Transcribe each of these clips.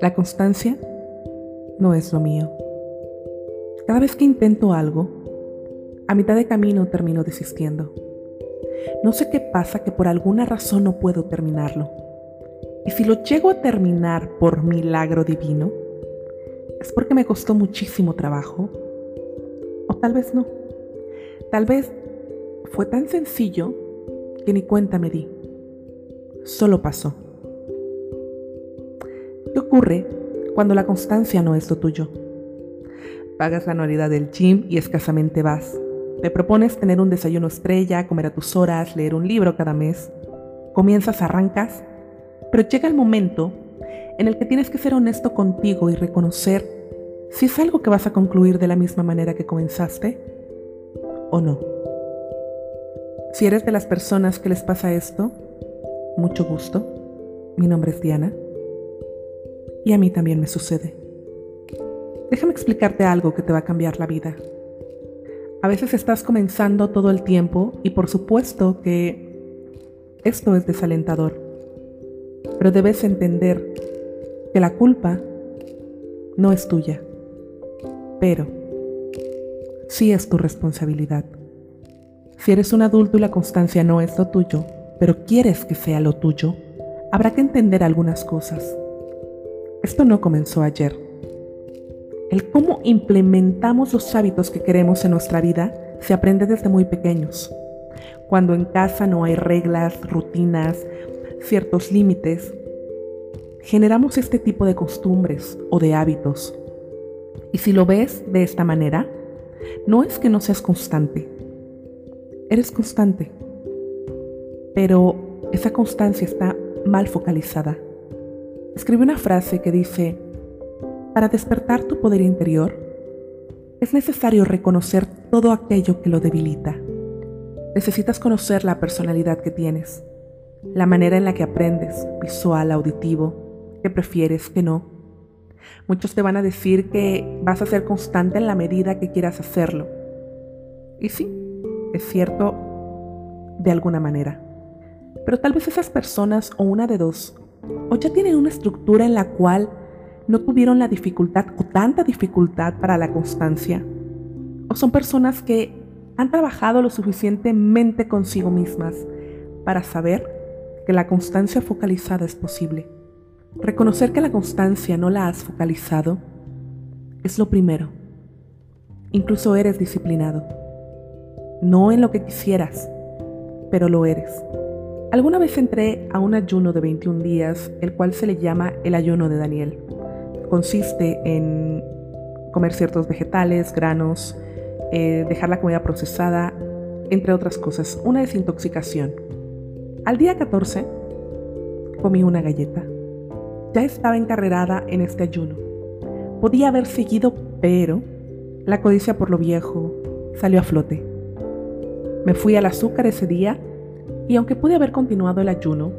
La constancia no es lo mío. Cada vez que intento algo, a mitad de camino termino desistiendo. No sé qué pasa que por alguna razón no puedo terminarlo. Y si lo llego a terminar por milagro divino, es porque me costó muchísimo trabajo. O tal vez no. Tal vez fue tan sencillo que ni cuenta me di. Solo pasó. ¿Qué ocurre cuando la constancia no es lo tuyo? Pagas la anualidad del gym y escasamente vas. Te propones tener un desayuno estrella, comer a tus horas, leer un libro cada mes. Comienzas, arrancas, pero llega el momento en el que tienes que ser honesto contigo y reconocer si es algo que vas a concluir de la misma manera que comenzaste o no. Si eres de las personas que les pasa esto, mucho gusto. Mi nombre es Diana y a mí también me sucede. Déjame explicarte algo que te va a cambiar la vida. A veces estás comenzando todo el tiempo y por supuesto que esto es desalentador, pero debes entender que la culpa no es tuya, pero sí es tu responsabilidad. Si eres un adulto y la constancia no es lo tuyo, pero quieres que sea lo tuyo, habrá que entender algunas cosas. Esto no comenzó ayer. El cómo implementamos los hábitos que queremos en nuestra vida se aprende desde muy pequeños. Cuando en casa no hay reglas, rutinas, ciertos límites, generamos este tipo de costumbres o de hábitos. Y si lo ves de esta manera, no es que no seas constante. Eres constante. Pero esa constancia está mal focalizada escribe una frase que dice, para despertar tu poder interior, es necesario reconocer todo aquello que lo debilita. Necesitas conocer la personalidad que tienes, la manera en la que aprendes, visual, auditivo, que prefieres, que no. Muchos te van a decir que vas a ser constante en la medida que quieras hacerlo. Y sí, es cierto de alguna manera. Pero tal vez esas personas o una de dos o ya tienen una estructura en la cual no tuvieron la dificultad o tanta dificultad para la constancia. O son personas que han trabajado lo suficientemente consigo mismas para saber que la constancia focalizada es posible. Reconocer que la constancia no la has focalizado es lo primero. Incluso eres disciplinado. No en lo que quisieras, pero lo eres. Alguna vez entré a un ayuno de 21 días, el cual se le llama el ayuno de Daniel. Consiste en comer ciertos vegetales, granos, eh, dejar la comida procesada, entre otras cosas, una desintoxicación. Al día 14 comí una galleta. Ya estaba encarrerada en este ayuno. Podía haber seguido, pero la codicia por lo viejo salió a flote. Me fui al azúcar ese día y aunque pude haber continuado el ayuno,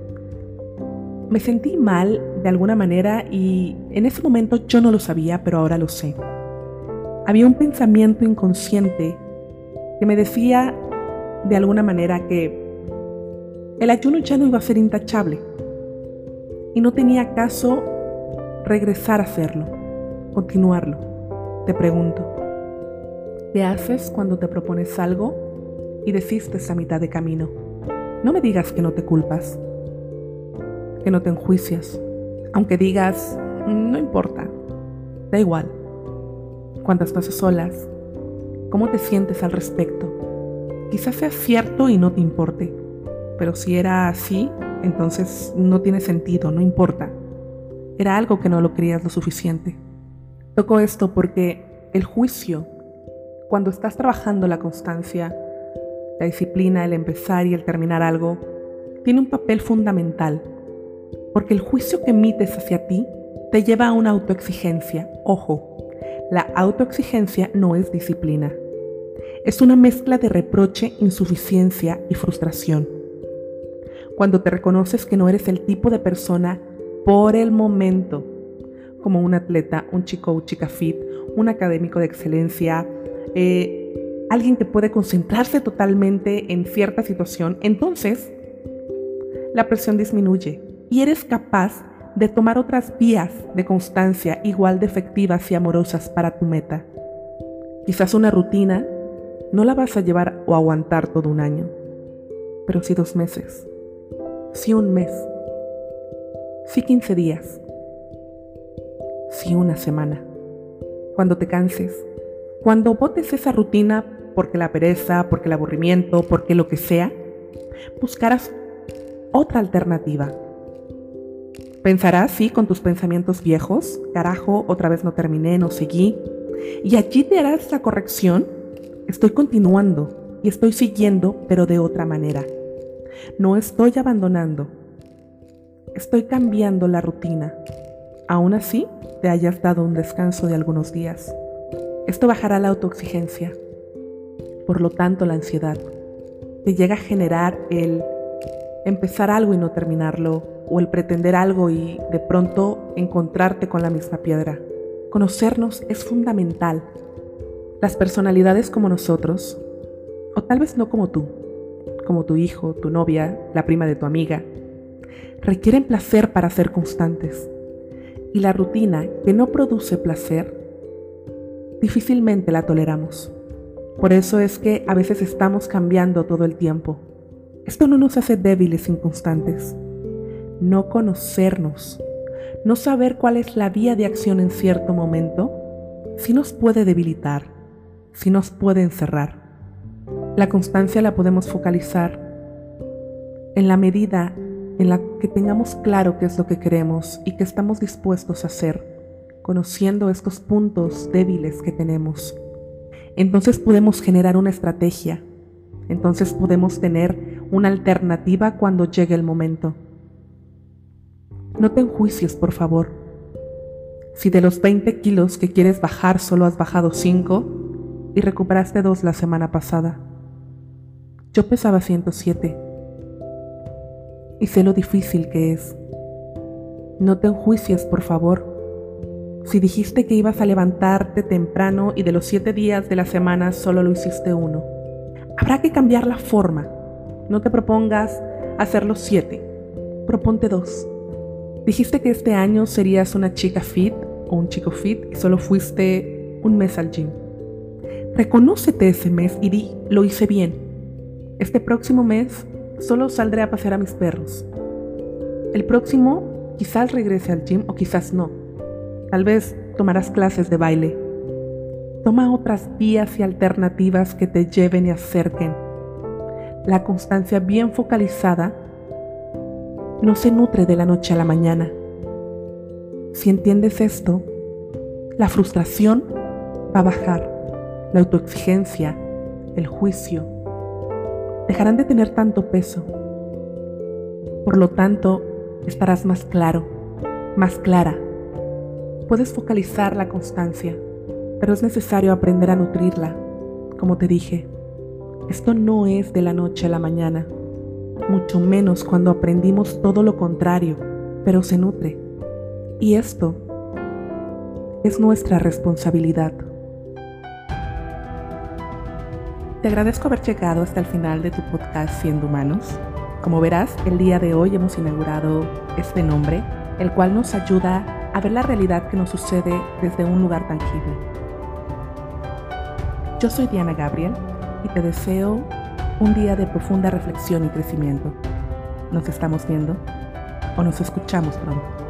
me sentí mal de alguna manera y en ese momento yo no lo sabía, pero ahora lo sé. Había un pensamiento inconsciente que me decía de alguna manera que el ayuno ya no iba a ser intachable y no tenía caso regresar a hacerlo, continuarlo. Te pregunto, ¿qué haces cuando te propones algo y desistes a mitad de camino? No me digas que no te culpas, que no te enjuicias, aunque digas, no importa, da igual. Cuando estás solas, ¿cómo te sientes al respecto? Quizás sea cierto y no te importe, pero si era así, entonces no tiene sentido, no importa. Era algo que no lo creías lo suficiente. Toco esto porque el juicio, cuando estás trabajando la constancia, la disciplina, el empezar y el terminar algo, tiene un papel fundamental, porque el juicio que emites hacia ti te lleva a una autoexigencia. Ojo, la autoexigencia no es disciplina. Es una mezcla de reproche, insuficiencia y frustración. Cuando te reconoces que no eres el tipo de persona por el momento, como un atleta, un chico o chica fit, un académico de excelencia, eh, alguien que puede concentrarse totalmente en cierta situación, entonces la presión disminuye y eres capaz de tomar otras vías de constancia igual de efectivas y amorosas para tu meta. Quizás una rutina no la vas a llevar o aguantar todo un año, pero sí dos meses, sí un mes, sí 15 días, sí una semana. Cuando te canses, cuando botes esa rutina porque la pereza, porque el aburrimiento, porque lo que sea, buscarás otra alternativa. Pensarás, sí, con tus pensamientos viejos, carajo, otra vez no terminé, no seguí, y allí te harás la corrección. Estoy continuando y estoy siguiendo, pero de otra manera. No estoy abandonando. Estoy cambiando la rutina. Aún así, te hayas dado un descanso de algunos días. Esto bajará la autoexigencia. Por lo tanto, la ansiedad. Te llega a generar el empezar algo y no terminarlo, o el pretender algo y de pronto encontrarte con la misma piedra. Conocernos es fundamental. Las personalidades como nosotros, o tal vez no como tú, como tu hijo, tu novia, la prima de tu amiga, requieren placer para ser constantes. Y la rutina que no produce placer, difícilmente la toleramos. Por eso es que a veces estamos cambiando todo el tiempo. Esto no nos hace débiles inconstantes. No conocernos, no saber cuál es la vía de acción en cierto momento, sí nos puede debilitar, sí nos puede encerrar. La constancia la podemos focalizar en la medida en la que tengamos claro qué es lo que queremos y qué estamos dispuestos a hacer, conociendo estos puntos débiles que tenemos. Entonces podemos generar una estrategia, entonces podemos tener una alternativa cuando llegue el momento. No te enjuicies, por favor. Si de los 20 kilos que quieres bajar solo has bajado 5 y recuperaste 2 la semana pasada. Yo pesaba 107 y sé lo difícil que es. No te enjuicies, por favor. Si dijiste que ibas a levantarte temprano y de los 7 días de la semana solo lo hiciste uno, habrá que cambiar la forma. No te propongas hacer los 7, proponte dos. Dijiste que este año serías una chica fit o un chico fit y solo fuiste un mes al gym. Reconócete ese mes y di, lo hice bien. Este próximo mes solo saldré a pasear a mis perros. El próximo quizás regrese al gym o quizás no. Tal vez tomarás clases de baile. Toma otras vías y alternativas que te lleven y acerquen. La constancia bien focalizada no se nutre de la noche a la mañana. Si entiendes esto, la frustración va a bajar, la autoexigencia, el juicio, dejarán de tener tanto peso. Por lo tanto, estarás más claro, más clara. Puedes focalizar la constancia, pero es necesario aprender a nutrirla. Como te dije, esto no es de la noche a la mañana mucho menos cuando aprendimos todo lo contrario, pero se nutre. Y esto es nuestra responsabilidad. Te agradezco haber llegado hasta el final de tu podcast Siendo Humanos. Como verás, el día de hoy hemos inaugurado este nombre, el cual nos ayuda a ver la realidad que nos sucede desde un lugar tangible. Yo soy Diana Gabriel y te deseo un día de profunda reflexión y crecimiento. Nos estamos viendo o nos escuchamos pronto.